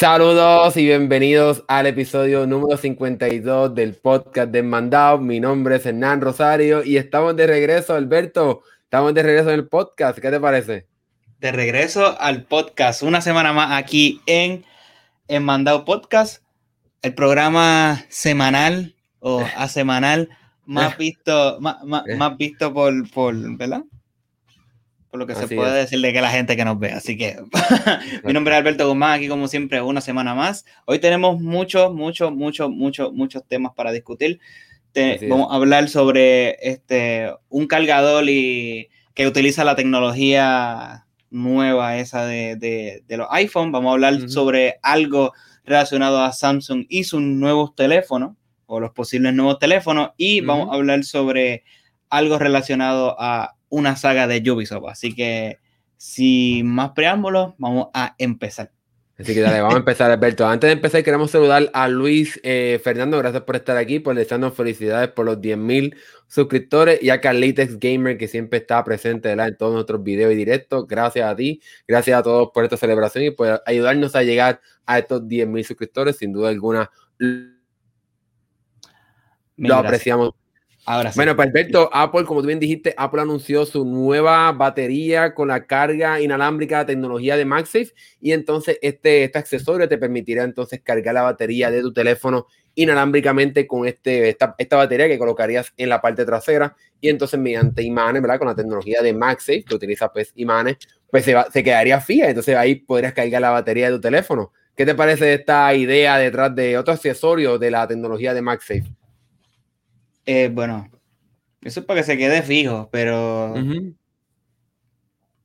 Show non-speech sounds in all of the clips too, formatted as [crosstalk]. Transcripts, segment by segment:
Saludos y bienvenidos al episodio número 52 del podcast de Mandado. Mi nombre es Hernán Rosario y estamos de regreso, Alberto. Estamos de regreso en el podcast. ¿Qué te parece? De regreso al podcast. Una semana más aquí en, en Mandado Podcast, el programa semanal o [laughs] a semanal más visto, más, más, más visto por, por, ¿verdad? Por lo que se puede decir de que la gente que nos ve. Así que [laughs] mi nombre es Alberto Guzmán, aquí como siempre una semana más. Hoy tenemos muchos, muchos, muchos, muchos, muchos temas para discutir. vamos a hablar sobre este, un cargador y, que utiliza la tecnología nueva esa de, de, de los iPhone. Vamos a hablar sobre algo relacionado a Samsung y sus nuevos teléfonos o los posibles nuevos teléfonos. Y vamos a hablar sobre algo relacionado a una saga de Ubisoft. Así que, sin más preámbulos, vamos a empezar. Así que dale, vamos a [laughs] empezar, Alberto. Antes de empezar, queremos saludar a Luis eh, Fernando. Gracias por estar aquí, por desearnos felicidades por los 10.000 suscriptores y a Carlitex Gamer, que siempre está presente en todos nuestros videos y directos. Gracias a ti, gracias a todos por esta celebración y por ayudarnos a llegar a estos 10.000 suscriptores. Sin duda alguna, lo apreciamos bueno, Alberto, Apple, como tú bien dijiste, Apple anunció su nueva batería con la carga inalámbrica de tecnología de MagSafe y entonces este, este accesorio te permitirá entonces cargar la batería de tu teléfono inalámbricamente con este, esta, esta batería que colocarías en la parte trasera y entonces mediante imanes, ¿verdad? Con la tecnología de MagSafe que utiliza pues imanes, pues se, se quedaría fija, entonces ahí podrías cargar la batería de tu teléfono. ¿Qué te parece esta idea detrás de otro accesorio de la tecnología de MagSafe? Eh, bueno, eso es para que se quede fijo, pero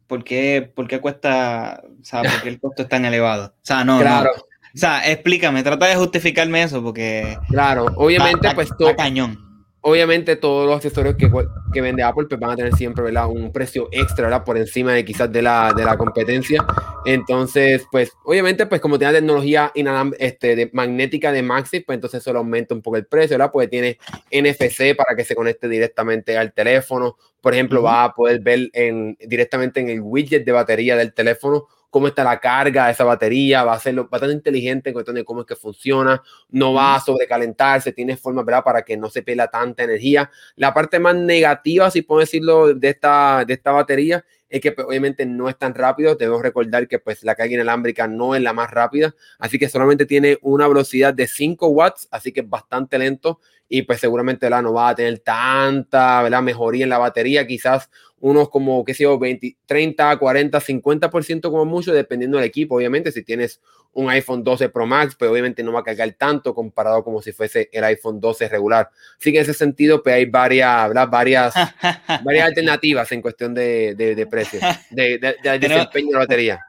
¿por, qué, ¿por, qué, cuesta, o sea, por qué el costo es tan elevado? O sea, no, claro. O sea, explícame, trata de justificarme eso porque... Claro, obviamente, pues todo... cañón obviamente todos los accesorios que, que, vende Apple pues van a tener siempre ¿verdad? un precio extra ¿verdad? por encima de quizás de la, de la competencia. Entonces, pues obviamente pues como tiene tecnología este, de, magnética de Maxi, pues entonces eso aumenta un poco el precio, ¿verdad? Porque tiene NFC para que se conecte directamente al teléfono. Por ejemplo, va a poder ver en, directamente en el widget de batería del teléfono cómo está la carga de esa batería, va a ser bastante inteligente en cuestión de cómo es que funciona, no va a sobrecalentarse, tiene forma, ¿verdad? Para que no se pela tanta energía. La parte más negativa, si puedo decirlo, de esta, de esta batería es que pues, obviamente no es tan rápido. Debemos recordar que pues la carga inalámbrica no es la más rápida, así que solamente tiene una velocidad de 5 watts, así que es bastante lento y pues seguramente la no va a tener tanta ¿verdad? mejoría en la batería, quizás unos como, qué sé yo, 20, 30, 40, 50% como mucho, dependiendo del equipo. Obviamente, si tienes un iPhone 12 Pro Max, pues obviamente no va a cargar tanto comparado como si fuese el iPhone 12 regular. Así que en ese sentido, pues hay varias, varias, [laughs] varias alternativas en cuestión de, de, de precio, de, de, [laughs] desempeño de la batería.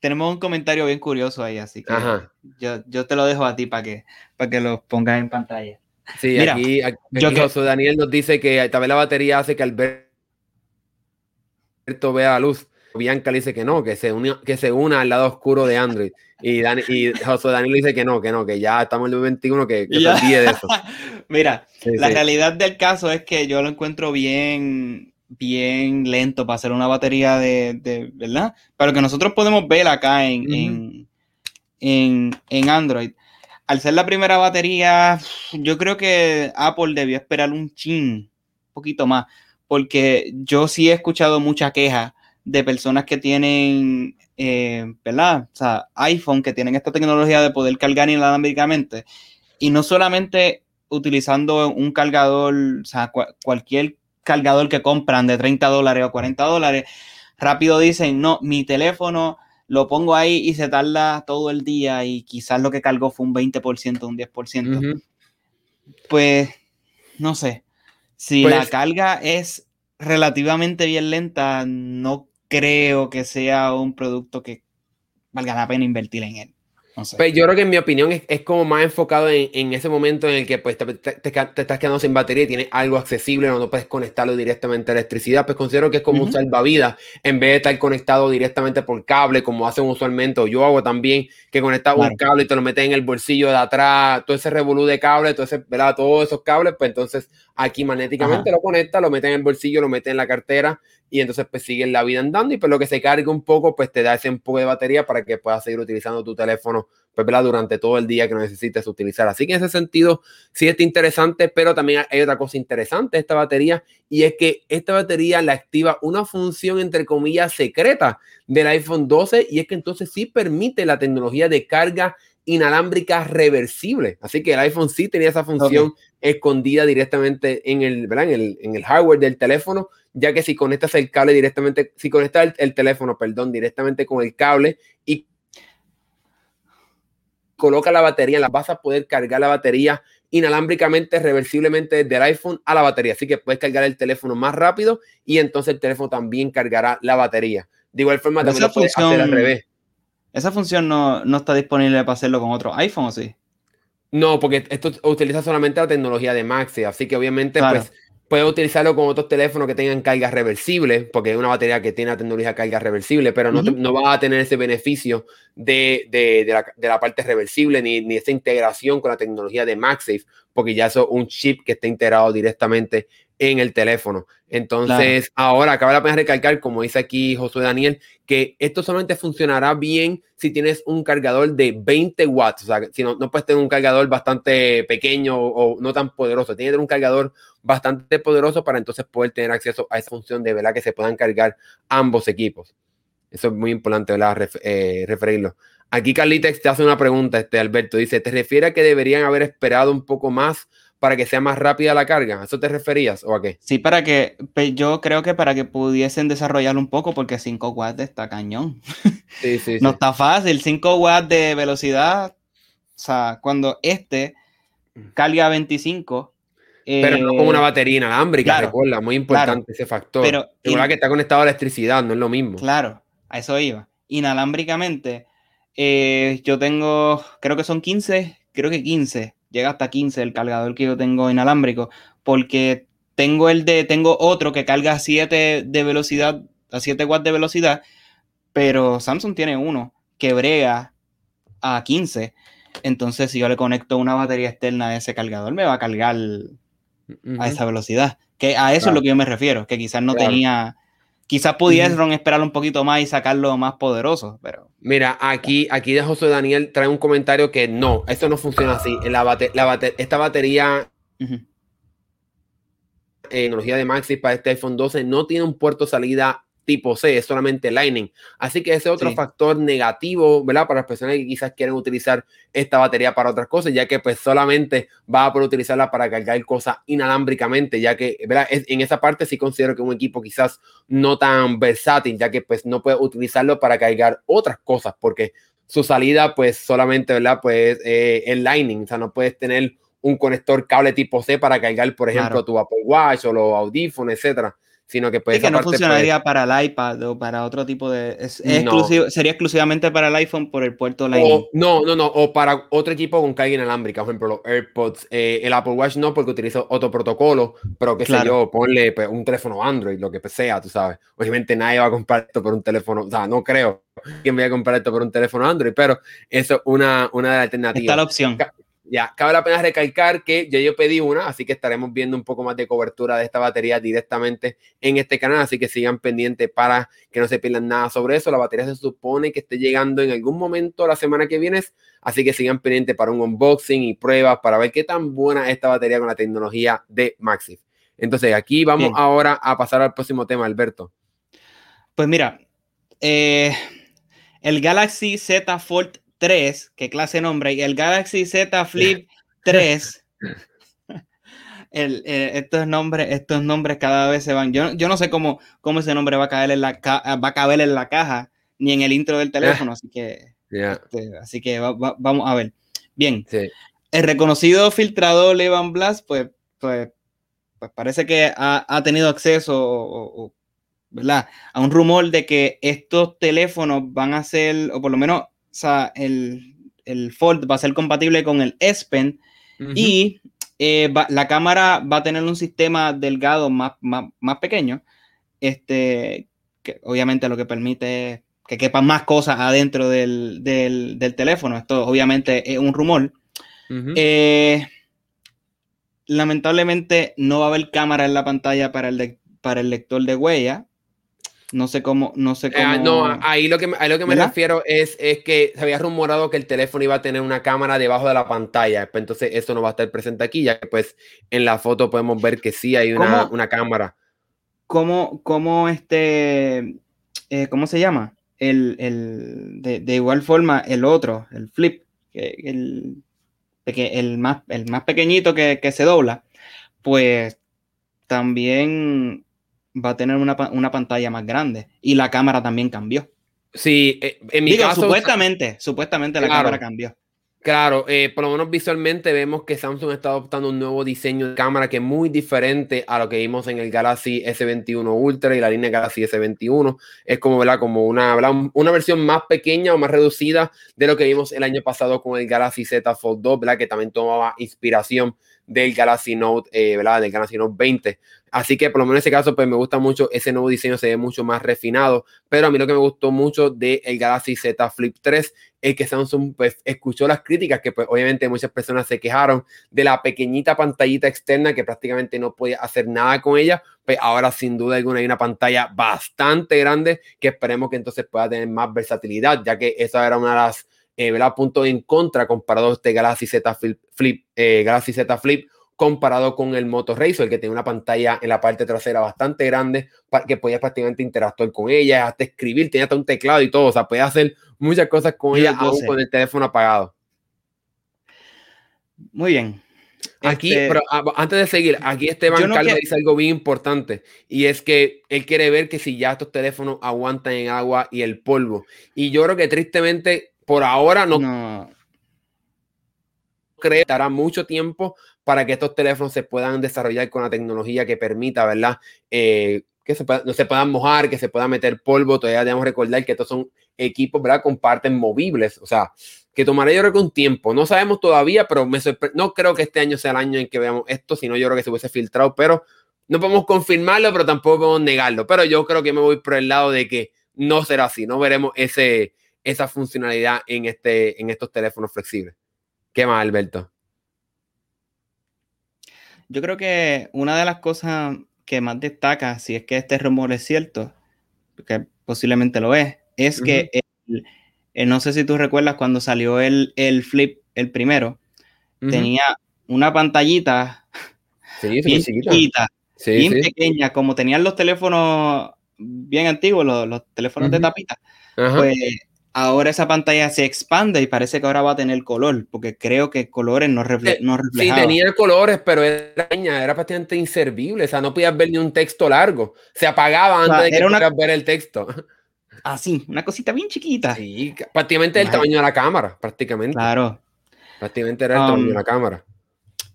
Tenemos un comentario bien curioso ahí, así que yo, yo, te lo dejo a ti para que, para que lo pongas en pantalla. Sí, aquí, yo que... Daniel nos dice que vez la batería hace que Alberto vea la luz. Bianca le dice que no, que se, que se una al lado oscuro de Android. Y, y José Daniel dice que no, que no, que ya estamos en el 2021, que, que [laughs] se olvide de eso. [laughs] Mira, la realidad del caso es que yo lo encuentro bien, bien lento para hacer una batería de, de ¿verdad? Pero que nosotros podemos ver acá en, en, en, en Android al ser la primera batería, yo creo que Apple debió esperar un chin, un poquito más, porque yo sí he escuchado mucha queja de personas que tienen, eh, ¿verdad? O sea, iPhone, que tienen esta tecnología de poder cargar inalámbricamente, y no solamente utilizando un cargador, o sea, cualquier cargador que compran de 30 dólares o 40 dólares, rápido dicen, no, mi teléfono lo pongo ahí y se tarda todo el día y quizás lo que cargó fue un 20%, un 10%. Pues, no sé. Si la pues carga es relativamente bien lenta, no creo que sea un producto que valga la pena invertir en él. Pues yo creo que en mi opinión es, como más enfocado en, ese momento en el que pues, te, estás quedando sin batería y tienes algo accesible, no, no puedes conectarlo directamente a electricidad, pues considero que es como un salvavidas en vez de estar conectado directamente por cable, como hacen usualmente, o yo hago también, que conectas un cable y te lo metes en el bolsillo de atrás, todo ese revolú de cable, todo ese, ¿verdad? todos esos cables, pues entonces aquí magnéticamente lo conecta, lo mete en el bolsillo, lo mete en la cartera y entonces pues sigue la vida andando y pues lo que se carga un poco pues te da ese un poco de batería para que puedas seguir utilizando tu teléfono pues, durante todo el día que no necesites utilizar. Así que en ese sentido sí está interesante, pero también hay otra cosa interesante de esta batería y es que esta batería la activa una función entre comillas secreta del iPhone 12 y es que entonces sí permite la tecnología de carga inalámbrica reversible. Así que el iPhone sí tenía esa función escondida directamente en el, En, el, en el hardware del teléfono, ya que si conectas el cable directamente, si conectas el, teléfono, perdón, directamente con el cable y coloca la batería, la vas a poder cargar la batería inalámbricamente, reversiblemente desde el iPhone a la batería. Así que puedes cargar el teléfono más rápido y entonces el teléfono también cargará la batería. De igual forma, también lo puedes hacer al revés. Esa función no, está disponible para hacerlo con otro iPhone, ¿o sí? No, porque esto utiliza solamente la tecnología de Maxi, así que obviamente pues puedes utilizarlo con otros teléfonos que tengan carga reversible, porque es una batería que tiene la tecnología de carga reversible, pero no, no va a tener ese beneficio de, la, parte reversible ni, ni esa integración con la tecnología de MagSafe, porque ya es un chip que está integrado directamente en el teléfono. Entonces, ahora acaba la pena recalcar, como dice aquí Josué Daniel, que esto solamente funcionará bien si tienes un cargador de 20 watts. O sea, si no, no puedes tener un cargador bastante pequeño o, no tan poderoso. Tienes que tener un cargador bastante poderoso para entonces poder tener acceso a esa función de verdad que se puedan cargar ambos equipos. Eso es muy importante, ¿verdad? Eh, referirlo. Aquí Carlitex te hace una pregunta, este Alberto. Dice, ¿te refiere a que deberían haber esperado un poco más para que sea más rápida la carga. ¿A eso te referías o a qué? Sí, para que, yo creo que para que pudiesen desarrollarlo un poco, porque 5 watts está cañón. Sí, sí, [laughs] no está fácil, 5 watts de velocidad, o sea, cuando este carga a 25. Pero no con una eh, batería inalámbrica, recuerda, muy importante ese factor. Pero Igual que está conectado a electricidad, no es lo mismo. Claro, a eso iba. Inalámbricamente, eh, yo tengo, creo que son 15, creo que 15 llega hasta 15 el cargador que yo tengo inalámbrico, porque tengo el de, tengo otro que carga a 7 de velocidad, a 7 watts de velocidad, pero Samsung tiene uno que brega a 15. Entonces, si yo le conecto una batería externa a ese cargador, me va a cargar a esa velocidad. Que a eso es lo que yo me refiero, que quizás no tenía Quizás pudieron esperar un poquito más y sacarlo más poderoso, pero... Mira, aquí, aquí de José Daniel trae un comentario que no, esto no funciona así. La la esta batería tecnología de Maxi para este iPhone 12 no tiene un puerto salida tipo C, es solamente Lightning. Así que ese es otro factor negativo, ¿verdad? Para las personas que quizás quieren utilizar esta batería para otras cosas, ya que pues solamente va a poder utilizarla para cargar cosas inalámbricamente, ya que, ¿verdad? en esa parte sí considero que un equipo quizás no tan versátil, ya que pues no puede utilizarlo para cargar otras cosas, porque su salida pues solamente, ¿verdad? Pues eh, es Lightning, o sea, no puedes tener un conector cable tipo C para cargar, por ejemplo, tu Apple Watch o los audífonos, etcétera sino que pues, que no funcionaría para el iPad o para otro tipo de sería exclusivamente para el iPhone por el puerto Lightning. no, no, no, o para otro equipo con carga inalámbrica, por ejemplo, los AirPods, eh, el Apple Watch no porque utiliza otro protocolo, pero qué sé yo, ponle pues, un teléfono Android, lo que sea, tú sabes. Obviamente nadie va a comprar esto por un teléfono, o sea, no creo que me vaya a comprar esto por un teléfono Android, pero eso es una, una de las alternativas. Está la opción. Ya, cabe la pena recalcar que ya yo pedí una, así que estaremos viendo un poco más de cobertura de esta batería directamente en este canal, así que sigan pendientes para que no se pierdan nada sobre eso. La batería se supone que esté llegando en algún momento la semana que viene, así que sigan pendientes para un unboxing y pruebas para ver qué tan buena es esta batería con la tecnología de Maxif. Entonces, aquí vamos ahora a pasar al próximo tema, Alberto. Pues mira, eh, el Galaxy Z Fold 3, qué clase de nombre, y el Galaxy Z Flip [laughs] 3. el, eh, estos, nombres, estos nombres cada vez se van. Yo, yo no sé cómo, cómo ese nombre va a, caer en la va a caber en la caja ni en el intro del teléfono, así que, este, así que vamos a ver. Bien, el reconocido filtrador Levan Blast, pues, pues, pues parece que ha, ha tenido acceso ¿verdad? a un rumor de que estos teléfonos van a ser, o por lo menos sea, el, el, Fold va a ser compatible con el S Pen y eh, la cámara va a tener un sistema delgado más, más, pequeño, este, que obviamente lo que permite que quepan más cosas adentro del, teléfono. Esto obviamente es un rumor. Eh, lamentablemente no va a haber cámara en la pantalla para el, para el lector de huella. No sé cómo, no sé eh, cómo. no, ahí lo que, lo que me refiero es, es que se había rumorado que el teléfono iba a tener una cámara debajo de la pantalla. Pues entonces eso no va a estar presente aquí, ya que pues en la foto podemos ver que sí hay una, una cámara. ¿Cómo, cómo este, eh, cómo se llama? El, el de, de, igual forma, el otro, el flip, el, el, más, el más pequeñito que, que se dobla, pues también va a tener una, una, pantalla más grande y la cámara también cambió. Sí, eh, en mi caso. Supuestamente, supuestamente la cámara cambió. Claro, eh, por lo menos visualmente vemos que Samsung está adoptando un nuevo diseño de cámara que es muy diferente a lo que vimos en el Galaxy S21 Ultra y la línea Galaxy S21. Es como, ¿verdad? como una, una versión más pequeña o más reducida de lo que vimos el año pasado con el Galaxy Z Fold 2, ¿verdad? que también tomaba inspiración del Galaxy Note, eh, ¿verdad? Del Galaxy Note 20. Así que por lo menos en ese caso, pues me gusta mucho ese nuevo diseño, se ve mucho más refinado. Pero a mí lo que me gustó mucho del el Galaxy Z Flip 3 es que Samsung pues escuchó las críticas que pues obviamente muchas personas se quejaron de la pequeñita pantallita externa que prácticamente no podía hacer nada con ella. Pues ahora sin duda alguna hay una pantalla bastante grande que esperemos que entonces pueda tener más versatilidad, ya que esa era una de las eh, puntos en contra comparado a este Galaxy Z Flip, eh, Galaxy Z Flip comparado con el Moto Razr, que tiene una pantalla en la parte trasera bastante grande para que podías prácticamente interactuar con ella, hasta escribir, tenía hasta un teclado y todo, o sea, puedes hacer muchas cosas con ella aún con el teléfono apagado. Muy bien. Aquí, este, pero ah, antes de seguir, aquí Esteban Calvo dice algo bien importante y es que él quiere ver que si ya estos teléfonos aguantan en agua y el polvo. Y yo creo que tristemente por ahora no, no. creo que dará mucho tiempo para que estos teléfonos se puedan desarrollar con la tecnología que permita, ¿verdad? Eh, que se no se puedan mojar, que se pueda meter polvo. Todavía debemos recordar que estos son equipos, ¿verdad? Con partes movibles. O sea, que tomará yo creo que un tiempo. No sabemos todavía, pero me no creo que este año sea el año en que veamos esto, sino yo creo que se hubiese filtrado, pero no podemos confirmarlo, pero tampoco podemos negarlo. Pero yo creo que me voy por el lado de que no será así. No veremos ese, esa funcionalidad en, este, en estos teléfonos flexibles. ¿Qué más, Alberto? Yo creo que una de las cosas que más destaca, si es que este rumor es cierto, que posiblemente lo es, es que no sé si tú recuerdas cuando salió el, el Flip, el primero, tenía una pantallita bien chiquita, bien pequeña, como tenían los teléfonos bien antiguos, los, teléfonos de tapita, pues ahora esa pantalla se expande y parece que ahora va a tener color, porque creo que colores no, refle no Sí, tenía colores, pero era, era prácticamente inservible, o sea, no podías ver ni un texto largo, se apagaba antes de que pudieras ver el texto. Así, una cosita bien chiquita. Sí, prácticamente el tamaño de la cámara, prácticamente. Claro. Prácticamente era el tamaño de la um, cámara.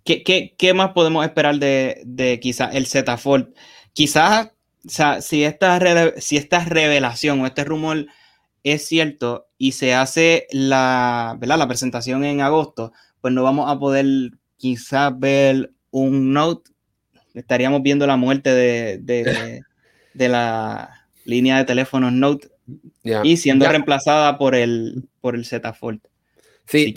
¿qué, qué, qué más podemos esperar de, de quizás el Z Fold? Quizás, o sea, si esta, si esta revelación o este rumor es cierto y se hace la, ¿verdad? la presentación en agosto, pues no vamos a poder quizás ver un Note, estaríamos viendo la muerte de, de, [laughs] de la línea de teléfonos Note y siendo reemplazada por el, por el Z Fold. Sí,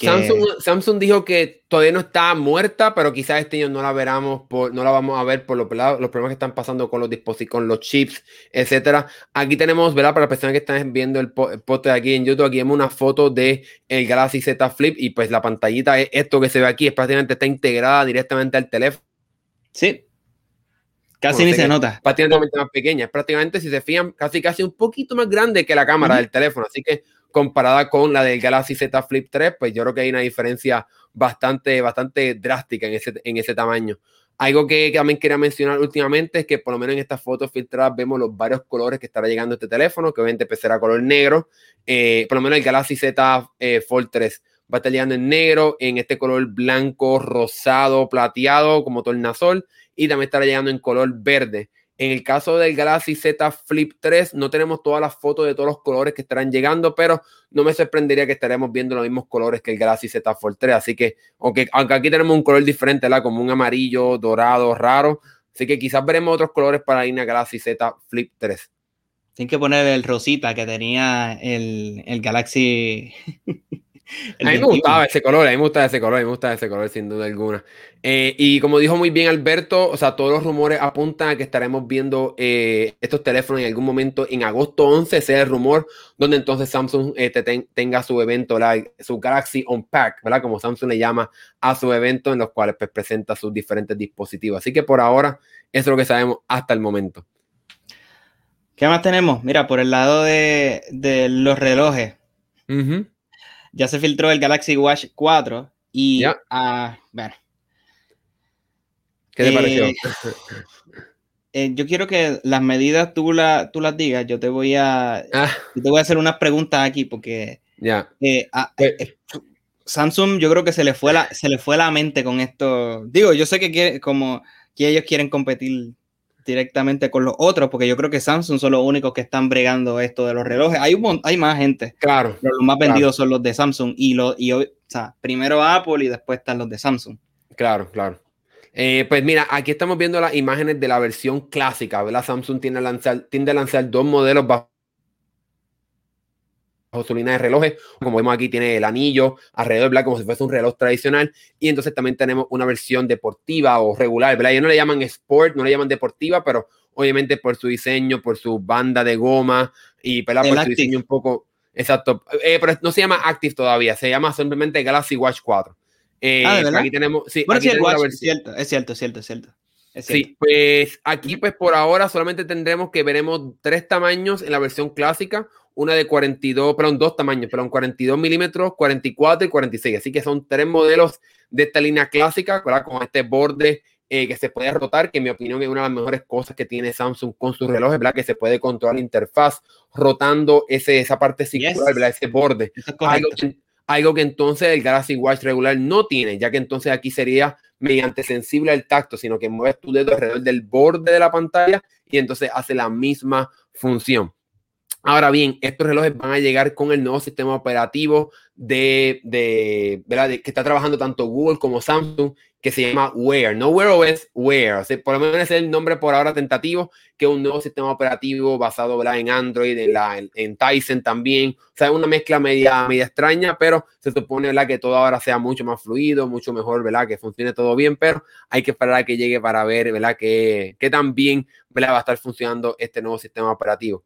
Samsung, dijo que todavía no está muerta, pero quizás este año no la veramos, por, no la vamos a ver por los, los problemas que están pasando con los dispositivos, con los chips, etcétera. Aquí tenemos, ¿verdad? Para las personas que están viendo el, post de aquí en YouTube, aquí vemos una foto de el Galaxy Z Flip y pues la pantallita es esto que se ve aquí, es prácticamente está integrada directamente al teléfono. Sí. Casi ni se nota. Prácticamente más pequeña, prácticamente si se fijan, casi casi un poquito más grande que la cámara del teléfono, así que comparada con la del Galaxy Z Flip 3, pues yo creo que hay una diferencia bastante, bastante drástica en ese, en ese tamaño. Algo que, también quería mencionar últimamente es que por lo menos en estas fotos filtradas vemos los varios colores que estará llegando este teléfono, que obviamente pues, será color negro. Eh, por lo menos el Galaxy Z eh, Fold 3 va a estar llegando en negro, en este color blanco, rosado, plateado, como tornasol, y también estará llegando en color verde. En el caso del Galaxy Z Flip 3, no tenemos todas las fotos de todos los colores que estarán llegando, pero no me sorprendería que estaremos viendo los mismos colores que el Galaxy Z Fold 3. Así que, aunque, aquí tenemos un color diferente, ¿la? como un amarillo, dorado, raro. Así que quizás veremos otros colores para la Galaxy Z Flip 3. Tienen que poner el rosita que tenía el Galaxy. [laughs] [laughs] a mí me gustaba ese color, a mí me gustaba ese color, a mí me gustaba ese color sin duda alguna. Eh, y como dijo muy bien Alberto, o sea, todos los rumores apuntan a que estaremos viendo eh, estos teléfonos en algún momento en agosto 11, sea el rumor, donde entonces Samsung eh, tenga su evento, su Galaxy Unpack, ¿verdad? Como Samsung le llama a su evento, en los cuales pues, presenta sus diferentes dispositivos. Así que por ahora, eso es lo que sabemos hasta el momento. ¿Qué más tenemos? Mira, por el lado de, los relojes. Ya se filtró el Galaxy Watch 4 y, ah, bueno. ¿Qué te pareció? Eh, [laughs] eh, yo quiero que las medidas tú, la, tú las digas. Yo te voy a, ah. te voy a hacer unas preguntas aquí porque ya. Eh, ah, Samsung yo creo que se le fue la, se le fue la mente con esto. Digo, yo sé que como que ellos quieren competir directamente con los otros, porque yo creo que Samsung son los únicos que están bregando esto de los relojes. Hay, un, hay más gente. Claro. Pero los más vendidos son los de Samsung y, lo, y o sea, primero Apple y después están los de Samsung. Claro, claro. Eh, pues mira, aquí estamos viendo las imágenes de la versión clásica, ¿verdad? Samsung tiende a lanzar, tiende a lanzar dos modelos bajo su línea de relojes. Como vemos aquí, tiene el anillo alrededor, ¿verdad? Como si fuese un reloj tradicional. Y entonces también tenemos una versión deportiva o regular, ¿verdad? Ellos no le llaman sport, no le llaman deportiva, pero obviamente por su diseño, por su banda de goma y ¿verdad? por su diseño un poco. Exacto. Eh, pero no se llama Active todavía, se llama simplemente Galaxy Watch 4. Eh, ah, aquí tenemos. Sí, aquí es cierto, es cierto, es cierto, es cierto. Sí, pues aquí pues por ahora solamente tendremos que veremos tres tamaños en la versión clásica, una de 42, perdón, dos tamaños, perdón, 42 milímetros, 44 y 46. Así que son tres modelos de esta línea clásica, ¿verdad? Con este borde eh, que se puede rotar, que en mi opinión es una de las mejores cosas que tiene Samsung con sus relojes, ¿verdad? Que se puede controlar la interfaz rotando ese, esa parte circular, ¿verdad? Ese borde. Algo que, algo que entonces el Galaxy Watch regular no tiene, ya que entonces aquí sería mediante sensible al tacto, sino que mueves tu dedo alrededor del borde de la pantalla y entonces hace la misma función. Ahora bien, estos relojes van a llegar con el nuevo sistema operativo de, de, ¿verdad? que está trabajando tanto Google como Samsung, que se llama Wear. No Wear OS, Wear. O sea, por lo menos es el nombre por ahora tentativo, que es un nuevo sistema operativo basado en Android, en, la, en, Tyson también. O sea, una mezcla media, media extraña, pero se supone ¿verdad? que todo ahora sea mucho más fluido, mucho mejor, ¿verdad? que funcione todo bien, pero hay que esperar a que llegue para ver ¿verdad? Que, que también ¿verdad? va a estar funcionando este nuevo sistema operativo.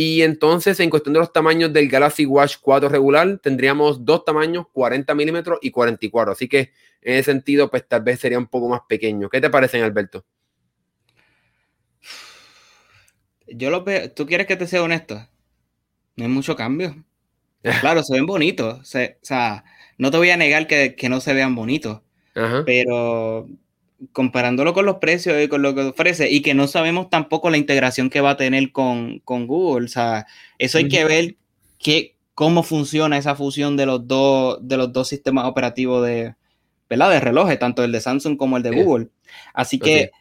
Y entonces, en cuestión de los tamaños del Galaxy Watch 4 regular, tendríamos dos tamaños, 40 milímetros y 44. Así que en ese sentido, pues tal vez sería un poco más pequeño. ¿Qué te parecen, Alberto? Yo lo veo, ¿tú quieres que te sea honesto? No hay mucho cambio. [laughs] Claro, se ven bonitos. o sea, no te voy a negar que, que no se vean bonitos. Pero comparándolo con los precios y con lo que ofrece y que no sabemos tampoco la integración que va a tener con, Google. O sea, eso hay que ver que, cómo funciona esa fusión de los dos, de los dos sistemas operativos de, ¿verdad? de relojes, tanto el de Samsung como el de Google. Así que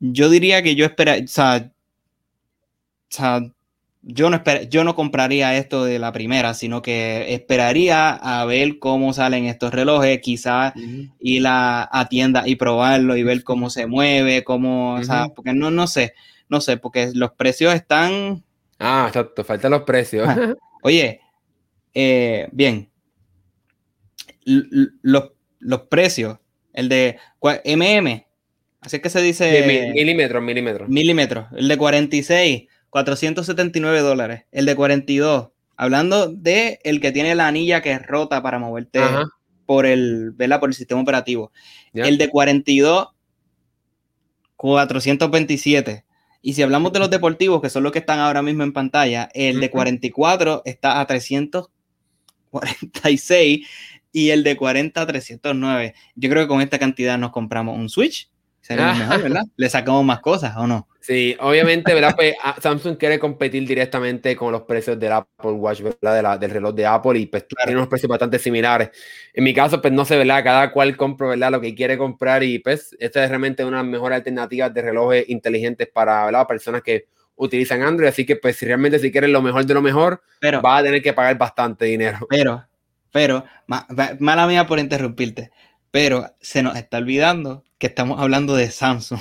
yo diría que yo espero, o sea, o sea yo no, yo no compraría esto de la primera, sino que esperaría a ver cómo salen estos relojes, quizás ir a, a, tienda y probarlo y ver cómo se mueve, cómo, o sea, porque no, no sé, no sé, porque los precios están... Ah, exacto, faltan los precios. Oye, eh, bien, los, los precios, el de MM, así que se dice... milímetros, milímetros. Milímetros, el de 46 479 dólares. El de 42, hablando de el que tiene la anilla que es rota para moverte por el, por el sistema operativo. El de 42, 427. Y si hablamos de los deportivos, que son los que están ahora mismo en pantalla, el de 44 está a 346 y el de 40 a 309. Yo creo que con esta cantidad nos compramos un Switch sería mejor, ¿verdad? [laughs] Le sacamos más cosas, ¿o no? Sí, obviamente, ¿verdad? Pues ah, Samsung quiere competir directamente con los precios del Apple Watch, ¿verdad? del reloj de Apple y pues tiene unos precios bastante similares. En mi caso, pues no sé, ¿verdad? Cada cual compra, ¿verdad? Lo que quiere comprar y pues esta es realmente una mejores alternativas de relojes inteligentes para, ¿verdad? Personas que utilizan Android, así que pues si realmente si quieres lo mejor de lo mejor, pero, vas a tener que pagar bastante dinero. Pero, pero, mala mía por interrumpirte, pero se nos está olvidando que estamos hablando de Samsung.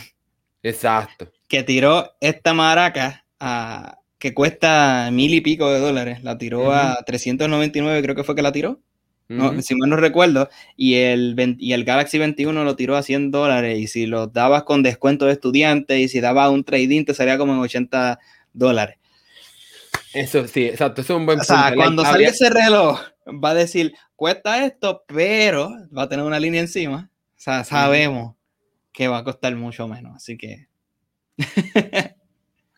Exacto. Que tiró esta maraca a, que cuesta mil y pico de dólares. La tiró a 399, creo que fue que la tiró. si mal no recuerdo, y el, y el Galaxy 21 lo tiró a 100 dólares, y si lo dabas con descuento de estudiante, y si dabas un trading, te salía como en 80 dólares. Eso sí, exacto, eso es un buen punto. O sea, cuando salga ese reloj, va a decir, cuesta esto, pero va a tener una línea encima. O sea, sabemos que va a costar mucho menos, así que... [laughs]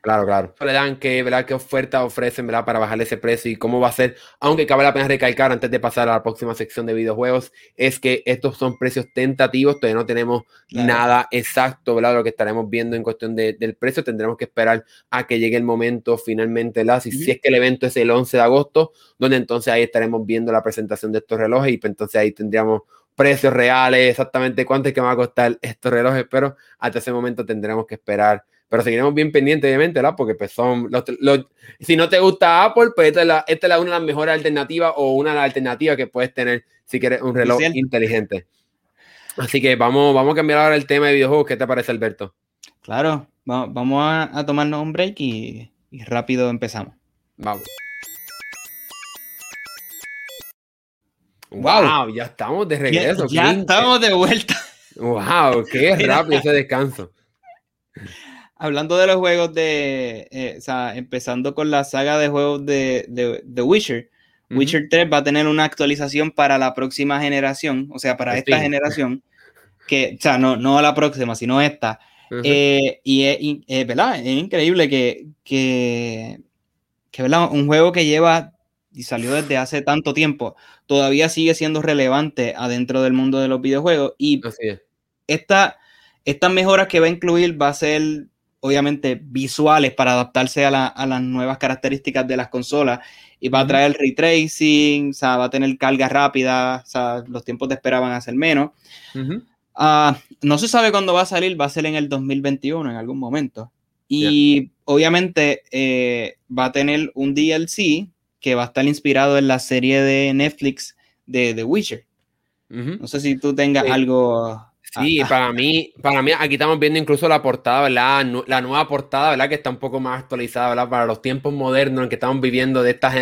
Claro, claro. Le dan qué, ¿verdad? qué oferta ofrecen ¿verdad? para bajar ese precio y cómo va a ser. Aunque cabe la pena recalcar antes de pasar a la próxima sección de videojuegos, es que estos son precios tentativos, todavía no tenemos nada exacto, ¿verdad? Lo que estaremos viendo en cuestión de, del precio, tendremos que esperar a que llegue el momento finalmente, ¿verdad? Si, si es que el evento es el 11 de agosto, donde entonces ahí estaremos viendo la presentación de estos relojes y pues entonces ahí tendríamos precios reales, exactamente cuánto es que va a costar estos relojes, pero hasta ese momento tendremos que esperar pero seguiremos bien pendientes, obviamente, ¿verdad? Porque pues son los, si no te gusta Apple, pues esta es, la, esta es una de las mejores alternativas o una de las alternativas que puedes tener si quieres un reloj inteligente. Así que vamos, vamos a cambiar ahora el tema de videojuegos. ¿Qué te parece, Alberto? Claro, vamos a, tomarnos un break y, rápido empezamos. Vamos. Wow, ya estamos de regreso. Ya, estamos de vuelta. Wow, qué [laughs] rápido ese descanso hablando de los juegos de, eh, o sea, empezando con la saga de juegos de, de, Witcher, Witcher 3 va a tener una actualización para la próxima generación, o sea, para esta generación, que, o sea, no, no la próxima, sino esta. Eh, y es, ¿verdad? Es increíble que, que, que ¿verdad? Un juego que lleva y salió desde hace tanto tiempo, todavía sigue siendo relevante adentro del mundo de los videojuegos. Y esta, estas mejoras que va a incluir va a ser obviamente visuales para adaptarse a, las nuevas características de las consolas y va a traer ray tracing, o sea, va a tener carga rápida, o sea, los tiempos de espera van a ser menos. Ah, no se sabe cuándo va a salir, va a ser en el 2021 en algún momento. Y obviamente eh, va a tener un DLC que va a estar inspirado en la serie de Netflix de The Witcher. No sé si tú tengas algo Sí, para mí, para mí, aquí estamos viendo incluso la portada, ¿verdad? La nueva portada, ¿verdad? Que está un poco más actualizada, ¿verdad? Para los tiempos modernos en que estamos viviendo de esta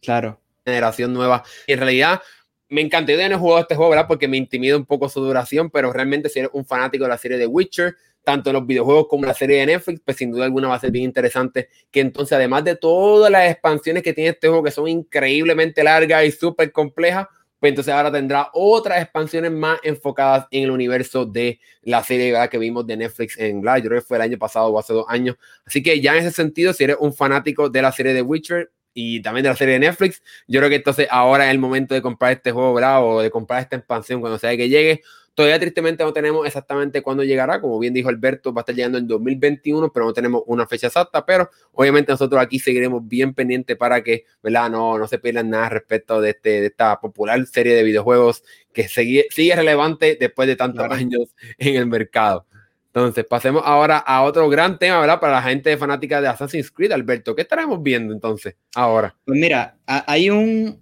claro. generación nueva. Y en realidad, me encantaría tener jugado este juego, ¿verdad? Porque me intimida un poco su duración, pero realmente si eres un fanático de la serie de Witcher, tanto en los videojuegos como en la serie de Netflix, pues sin duda alguna va a ser bien interesante. Que entonces, además de todas las expansiones que tiene este juego, que son increíblemente largas y súper complejas, pues entonces ahora tendrá otras expansiones más enfocadas en el universo de la serie que vimos de Netflix en Live. Yo creo que fue el año pasado o hace dos años. Así que ya en ese sentido, si eres un fanático de la serie de Witcher y también de la serie de Netflix, yo creo que entonces ahora es el momento de comprar este juego, ¿verdad? O de comprar esta expansión cuando sea que llegue. Todavía tristemente no tenemos exactamente cuándo llegará, como bien dijo Alberto, va a estar llegando en 2021, pero no tenemos una fecha exacta, pero obviamente nosotros aquí seguiremos bien pendientes para que, ¿verdad? No, no se pierdan nada respecto de, este, de esta popular serie de videojuegos que sigue, sigue relevante después de tantos años en el mercado. Entonces, pasemos ahora a otro gran tema, ¿verdad? Para la gente fanática de Assassin's Creed, Alberto. ¿Qué estaremos viendo entonces ahora? Pues mira, hay un,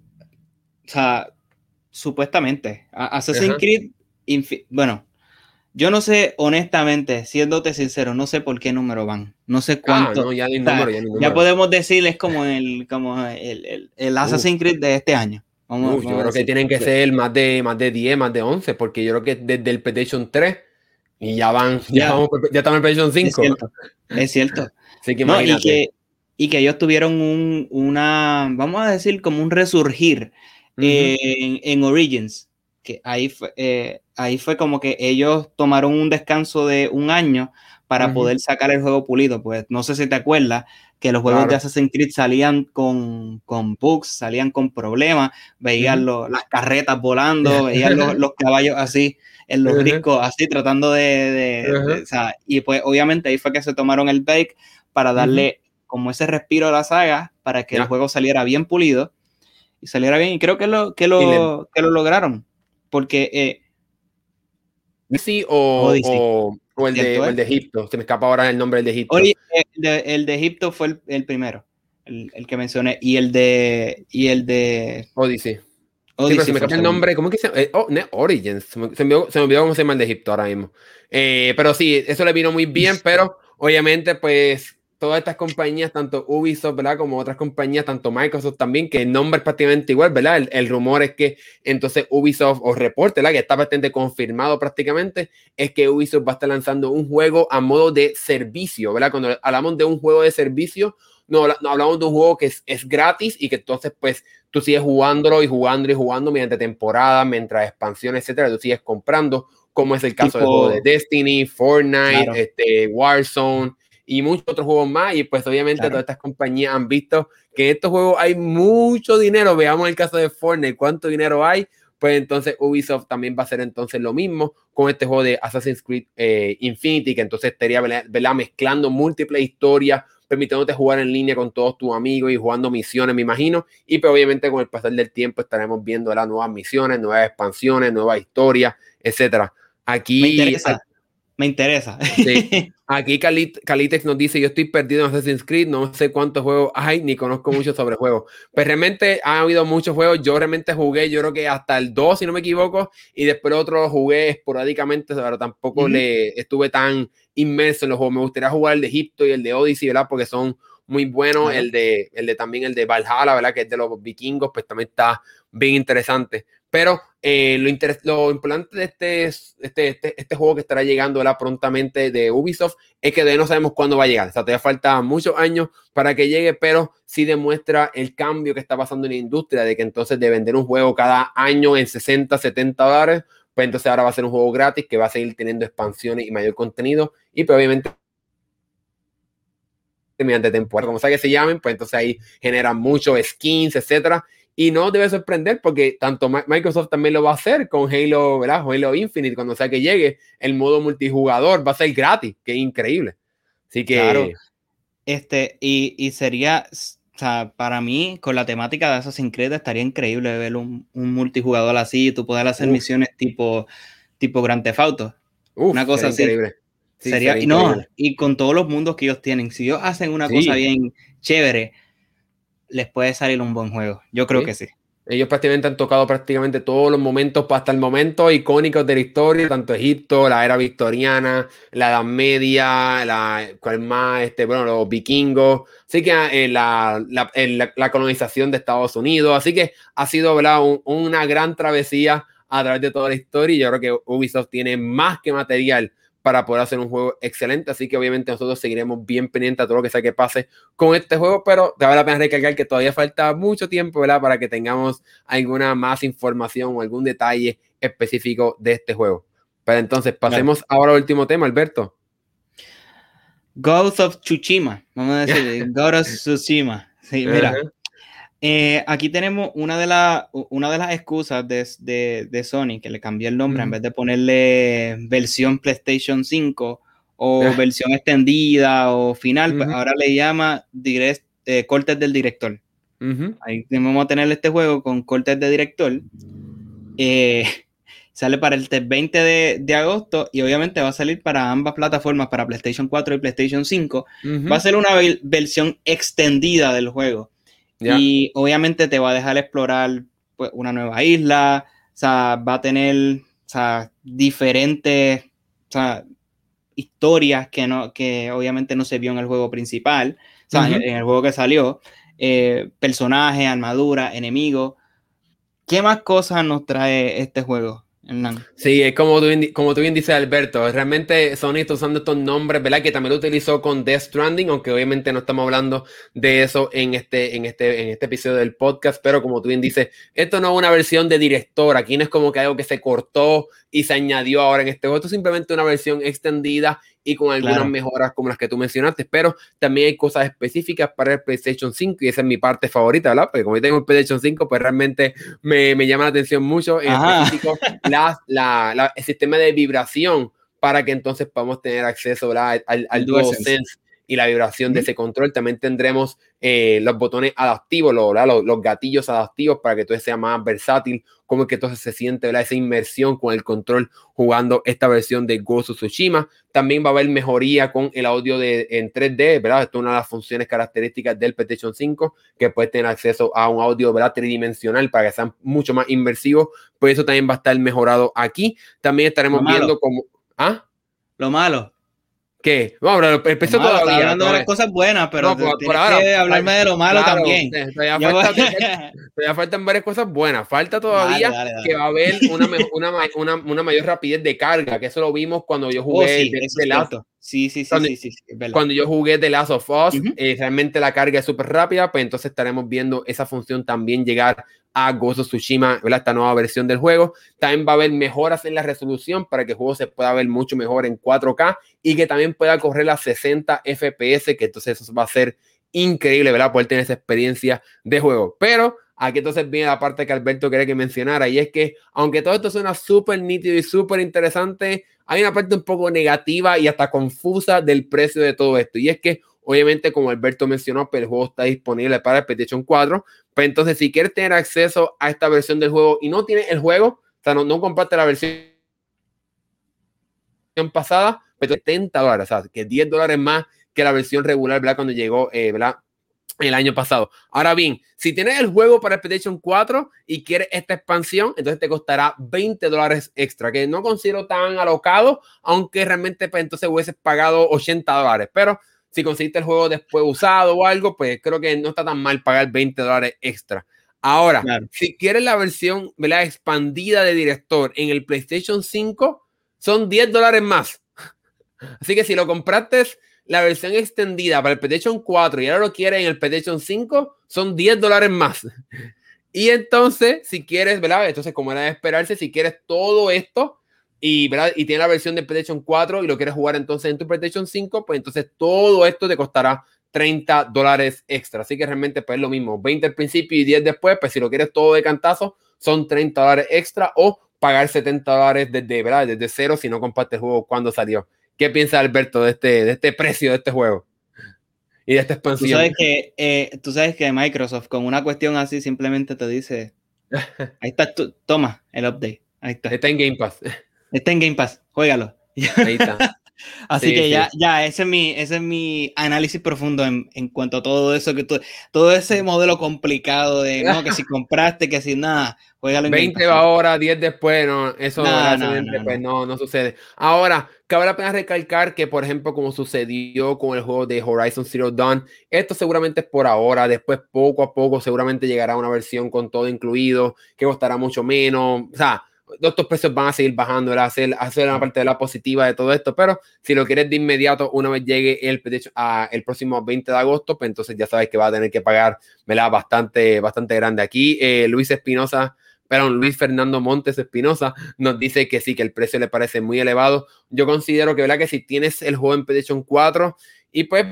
o sea, supuestamente, Assassin's Creed bueno, yo no sé, honestamente, siéndote sincero, no sé por qué número van. No sé ah, cuánto. ya, ya, podemos decirles como el, como el, el, Assassin's Creed de este año. yo creo que tienen que ser más de, más de 10, más de 11, porque yo creo que desde el PlayStation 3 y ya van, ya, ya estamos en PlayStation 5. Es cierto. [laughs] y, que, y que ellos tuvieron un, una, vamos a decir, como un resurgir en, en Origins que ahí fue, eh, ahí fue como que ellos tomaron un descanso de un año para poder sacar el juego pulido. Pues no sé si te acuerdas que los juegos de Assassin's Creed salían con, con bugs, salían con problemas, veían las carretas volando, [laughs] veían los, caballos así en los discos, así tratando de... y pues obviamente ahí fue que se tomaron el break para darle como ese respiro a la saga para que el juego saliera bien pulido y saliera bien. Y creo que lo, que lo, que lo lograron. Porque. Eh, sí, o, o, el de, el de, Egipto. Se me escapa ahora el nombre del de Egipto. Oye, el de, Egipto fue el, primero, el, que mencioné. Y el de. Y el de. Odyssey. Odyssey sí, pero se me escapa el nombre. ¿Cómo es que se llama? Eh, oh, Origins. Se me, se, me, olvidó cómo se llama el de Egipto ahora mismo. Eh, pero sí, eso le vino muy bien, pero obviamente, pues todas estas compañías, tanto Ubisoft, ¿verdad? Como otras compañías, tanto Microsoft también, que el nombre es prácticamente igual, ¿verdad? El, rumor es que entonces Ubisoft, o reporte, ¿verdad? Que está bastante confirmado prácticamente, es que Ubisoft va a estar lanzando un juego a modo de servicio, ¿verdad? Cuando hablamos de un juego de servicio, no, no hablamos de un juego que es, es gratis y que entonces, pues, tú sigues jugándolo y jugando y jugando mediante temporada, mientras expansiones, etcétera, tú sigues comprando, como es el caso del juego de Destiny, Fortnite, este, Warzone y muchos otros juegos más. Y pues obviamente todas estas compañías han visto que en estos juegos hay mucho dinero. Veamos el caso de Fortnite, cuánto dinero hay. Pues entonces Ubisoft también va a hacer entonces lo mismo con este juego de Assassin's Creed eh, Infinity, que entonces estaría mezclando múltiples historias, permitiéndote jugar en línea con todos tus amigos y jugando misiones, me imagino. Y pues obviamente con el pasar del tiempo estaremos viendo las nuevas misiones, nuevas expansiones, nuevas historias, etcétera. Aquí me interesa. Sí. [laughs] Aquí Calitex nos dice, yo estoy perdido en Assassin's Creed, no sé cuántos juegos hay, ni conozco mucho sobre juegos. Pues realmente ha habido muchos juegos, yo realmente jugué, yo creo que hasta el 2, si no me equivoco, y después otro lo jugué esporádicamente, pero tampoco le estuve tan inmerso en los juegos. Me gustaría jugar el de Egipto y el de Odyssey, ¿verdad? Porque son muy buenos. El, de, el de también el de Valhalla, ¿verdad? Que es de los vikingos, pues también está bien interesante. Pero eh, lo, importante de este, este, este, este, juego que estará llegando prontamente de Ubisoft es que todavía no sabemos cuándo va a llegar. O sea, todavía falta muchos años para que llegue, pero sí demuestra el cambio que está pasando en la industria, de que entonces de vender un juego cada año en 60, 70 dólares, pues entonces ahora va a ser un juego gratis que va a seguir teniendo expansiones y mayor contenido. Y pues obviamente mediante temporada, como sea que se llamen, pues entonces ahí generan muchos skins, etcétera, y no debe sorprender porque tanto Microsoft también lo va a hacer con Halo, ¿verdad? Halo Infinite, cuando sea que llegue, el modo multijugador va a ser gratis, que es increíble. Así que... Claro. Este, y, y sería, o sea, para mí, con la temática de Assassin's Creed, estaría increíble ver un, un multijugador así, y tú poder hacer misiones tipo, tipo Grand Theft Auto. una cosa así. Increíble. sería, y no, y con todos los mundos que ellos tienen, si ellos hacen una cosa bien chévere, les puede salir un buen juego. Yo creo que sí. Ellos prácticamente han tocado prácticamente todos los momentos hasta el momento icónicos de la historia, tanto Egipto, la era victoriana, la Edad Media, la, ¿cuál más? Este, bueno, los vikingos, así que eh, la, la, colonización de Estados Unidos, así que ha sido ¿verdad? una gran travesía a través de toda la historia y yo creo que Ubisoft tiene más que material para poder hacer un juego excelente. Así que obviamente nosotros seguiremos bien pendientes a todo lo que sea que pase con este juego, pero te vale la pena recalcar que todavía falta mucho tiempo, ¿verdad? Para que tengamos alguna más información o algún detalle específico de este juego. Pero entonces pasemos ahora al último tema, Alberto. Ghost of Tsushima, vamos a decir, [laughs] Ghost of Tsushima. Sí, mira, eh, aquí tenemos una de, una de las excusas de, de, Sony, que le cambió el nombre, en vez de ponerle versión PlayStation 5 o ah. versión extendida o final, pues ahora le llama direct, eh, cortes del director. Ahí vamos a tener este juego con cortes de director. Eh, [laughs] sale para el 20 de, de, agosto y obviamente va a salir para ambas plataformas, para PlayStation 4 y PlayStation 5. Va a ser una versión extendida del juego. Y obviamente te va a dejar explorar pues, una nueva isla, o sea, va a tener o sea, diferentes o sea, historias que, no, que obviamente no se vio en el juego principal, o sea, en, el juego que salió, eh, personajes, armadura, enemigos. ¿Qué más cosas nos trae este juego? Sí, es como tú, como tú bien dices, Alberto. Realmente Sony está usando estos nombres, ¿verdad? Que también lo utilizó con Death Stranding, aunque obviamente no estamos hablando de eso en este, en este, en este episodio del podcast. Pero como tú bien dices, esto no es una versión de director. Aquí no es como que algo que se cortó y se añadió ahora en este juego. Esto es simplemente una versión extendida y con algunas mejoras como las que tú mencionaste, pero también hay cosas específicas para el PlayStation 5 y esa es mi parte favorita, ¿verdad? Porque como yo tengo el PlayStation 5, pues realmente me, me llama la atención mucho, en específico [laughs] la, la, el sistema de vibración para que entonces podamos tener acceso al, al DualSense y la vibración de ese control. También tendremos eh, los botones adaptivos, los, los, gatillos adaptivos para que todo sea más versátil, como que entonces se siente esa inmersión con el control jugando esta versión de Ghost of Tsushima. También va a haber mejoría con el audio de, en 3D, ¿verdad? Esto es una de las funciones características del PlayStation 5, que puede tener acceso a un audio ¿verdad? tridimensional para que sean mucho más inmersivos. Pues eso también va a estar mejorado aquí. También estaremos viendo como... ¿Ah? Lo malo, ¿Qué? Vamos, pero el peso todavía. Está hablando de las cosas buenas, pero no, por, ahora, que hablarme de lo malo también. Todavía, falta, todavía, faltan varias cosas buenas. Falta todavía que va a haber una, una, una, una, mayor rapidez de carga, que eso lo vimos cuando yo oh, jugué oh, sí, de, Lazo. Sí, sí, sí, cuando, sí, sí, cuando yo jugué The Last of Us, eh, realmente la carga es súper rápida, pues entonces estaremos viendo esa función también llegar a Ghost of Tsushima, esta nueva versión del juego. También va a haber mejoras en la resolución para que el juego se pueda ver mucho mejor en 4K y que también pueda correr a 60 FPS, que entonces eso va a ser increíble, ¿verdad? Poder tener esa experiencia de juego. Pero aquí entonces viene la parte que Alberto quiere que mencionara y es que aunque todo esto suena súper nítido y súper interesante, hay una parte un poco negativa y hasta confusa del precio de todo esto. Y es que Obviamente, como Alberto mencionó, pues el juego está disponible para el PlayStation 4. Pero entonces, si quieres tener acceso a esta versión del juego y no tienes el juego, o sea, no, no compraste la versión pasada, pero 70 dólares, o sea, que 10 dólares más que la versión regular, ¿verdad? Cuando llegó, eh, ¿verdad? El año pasado. Ahora bien, si tienes el juego para el PlayStation 4 y quieres esta expansión, entonces te costará 20 dólares extra, que no considero tan alocado, aunque realmente pues, entonces hubieses pagado 80 dólares. Pero si conseguiste el juego después usado o algo, pues creo que no está tan mal pagar 20 dólares extra. Ahora, si quieres la versión ¿verdad? expandida de director en el PlayStation 5, son 10 dólares más. [laughs] Así que si lo compraste la versión extendida para el PlayStation 4 y ahora lo quieres en el PlayStation 5, son 10 dólares más. Y entonces, si quieres, ¿verdad? Entonces, como era de esperarse, si quieres todo esto, y, ¿verdad? y tiene la versión de PlayStation 4 y lo quieres jugar entonces en tu PlayStation 5, pues entonces todo esto te costará 30 dólares extra. Así que realmente pues es lo mismo, 20 al principio y 10 después, pues si lo quieres todo de cantazo, son 30 dólares extra o pagar 70 dólares desde, ¿verdad? desde cero si no compartes el juego cuando salió. ¿Qué piensa Alberto de este, de este precio de este juego? Y de esta expansión. Tú sabes, que, eh, tú sabes que Microsoft con una cuestión así simplemente te dice, [laughs] ahí está, toma el update. Ahí está. Está en Game Pass. Está en Game Pass, juégalo. Ahí está. [laughs] Así que ya, ya, ese es mi, ese es mi análisis profundo en, en cuanto a todo eso, que todo ese modelo complicado de, [laughs] no, que si compraste, que si nada, juégalo en 20 va ahora, 10 después, no, eso no, no, pues, no, no, sucede. Ahora, cabe la pena recalcar que, por ejemplo, como sucedió con el juego de Horizon Zero Dawn, esto seguramente es por ahora, después poco a poco seguramente llegará una versión con todo incluido, que costará mucho menos, o sea, estos precios van a seguir bajando, ¿verdad? hacer, hacer una parte de la positiva de todo esto, pero si lo quieres de inmediato, una vez llegue el, a, el próximo 20 de agosto, pues entonces ya sabes que va a tener que pagar, ¿verdad? Bastante, bastante grande. Aquí eh, Luis Espinosa, perdón, Luis Fernando Montes Espinosa nos dice que sí, que el precio le parece muy elevado. Yo considero que, ¿verdad? Que si tienes el juego en PlayStation 4 y pues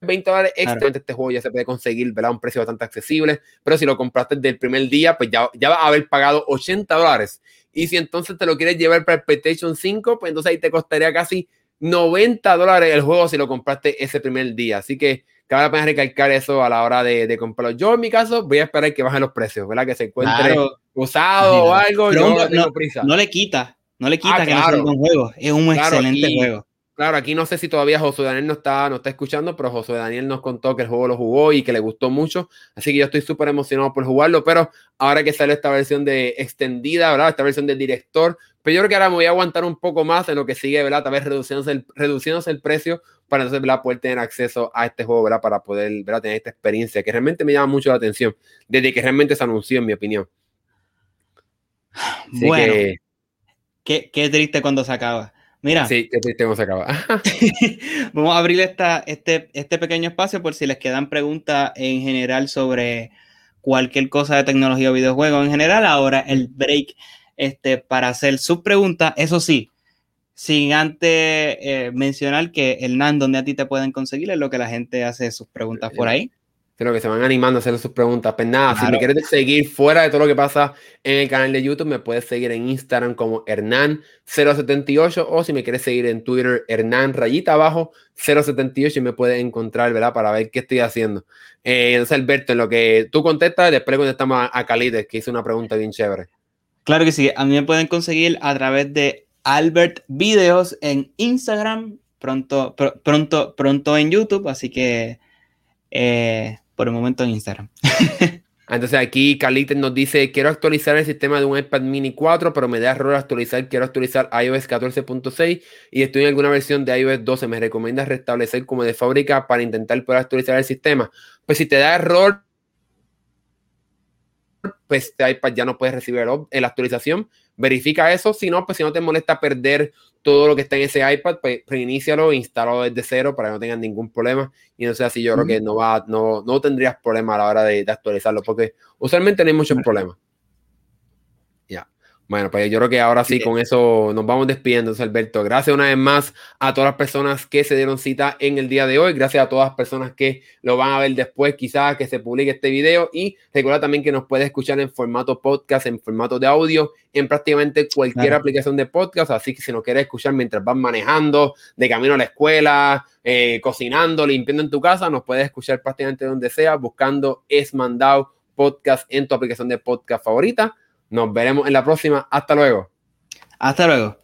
20 dólares extra. Este juego ya se puede conseguir, ¿verdad? Un precio bastante accesible. Pero si lo compraste desde el primer día, pues ya, ya vas a haber pagado 80 dólares. Y si entonces te lo quieres llevar para el PlayStation 5, pues entonces ahí te costaría casi 90 dólares el juego si lo compraste ese primer día. Así que cabe la pena recalcar eso a la hora de, de, comprarlo. Yo, en mi caso, voy a esperar que bajen los precios, ¿verdad? Que se encuentre usado o algo. No, no, no, le quita, no le quita ah, que no sea un buen juego. Es un excelente juego. Claro, aquí no sé si todavía Josué Daniel no está, no está escuchando, pero Josué Daniel nos contó que el juego lo jugó y que le gustó mucho. Así que yo estoy súper emocionado por jugarlo, pero ahora que sale esta versión de extendida, ¿verdad? Esta versión del director, pero pues yo creo que ahora me voy a aguantar un poco más en lo que sigue, ¿verdad? Tal vez reduciéndose el, reduciéndose el precio para entonces, ¿verdad? Poder tener acceso a este juego, ¿verdad? Para poder, ¿verdad? Tener esta experiencia que realmente me llama mucho la atención desde que realmente se anunció, en mi opinión. bueno, qué, qué triste cuando se acaba. Mira. Sí, tengo se acaba. vamos a abrir esta, este, este pequeño espacio por si les quedan preguntas en general sobre cualquier cosa de tecnología o videojuegos en general. Ahora el break este, para hacer sus preguntas. Eso sí, sin antes eh, mencionar que el NAN donde a ti te pueden conseguir es lo que la gente hace sus preguntas por ahí que se van animando a hacer sus preguntas. Pues nada, si me quieres seguir fuera de todo lo que pasa en el canal de YouTube, me puedes seguir en Instagram como Hernán078 o si me quieres seguir en Twitter, Hernán rayita abajo 078 y me puedes encontrar, ¿verdad? Para ver qué estoy haciendo. Eh, entonces, Alberto, en lo que tú contestas, después contestamos a, a Calides, que hizo una pregunta bien chévere. Claro que sí, a mí me pueden conseguir a través de Albert Videos en Instagram, pronto, pronto, pronto en YouTube, así que... Eh, por el momento en Instagram. [laughs] Entonces aquí Carlitos nos dice, quiero actualizar el sistema de un iPad mini 4, pero me da error actualizar, quiero actualizar iOS 14.6 y estoy en alguna versión de iOS 12. ¿Me recomiendas restablecer como de fábrica para intentar poder actualizar el sistema? Pues si te da error, pues este iPad ya no puedes recibir la actualización. Verifica eso, si no, pues si no te molesta perder todo lo que está en ese iPad, pues reinícialo, instálalo desde cero para que no tengan ningún problema. Y no sé así, yo creo que no va, no, no tendrías problema a la hora de, de actualizarlo, porque usualmente no hay muchos problemas. Bueno, pues yo creo que ahora sí, con eso nos vamos despidiendo, Alberto. Gracias una vez más a todas las personas que se dieron cita en el día de hoy. Gracias a todas las personas que lo van a ver después, quizás que se publique este video. Y recuerda también que nos puedes escuchar en formato podcast, en formato de audio, en prácticamente cualquier aplicación de podcast. Así que si no quieres escuchar mientras vas manejando, de camino a la escuela, eh, cocinando, limpiando en tu casa, nos puedes escuchar prácticamente donde sea, buscando Es Mandado Podcast en tu aplicación de podcast favorita. Nos veremos en la próxima. Hasta luego. Hasta luego.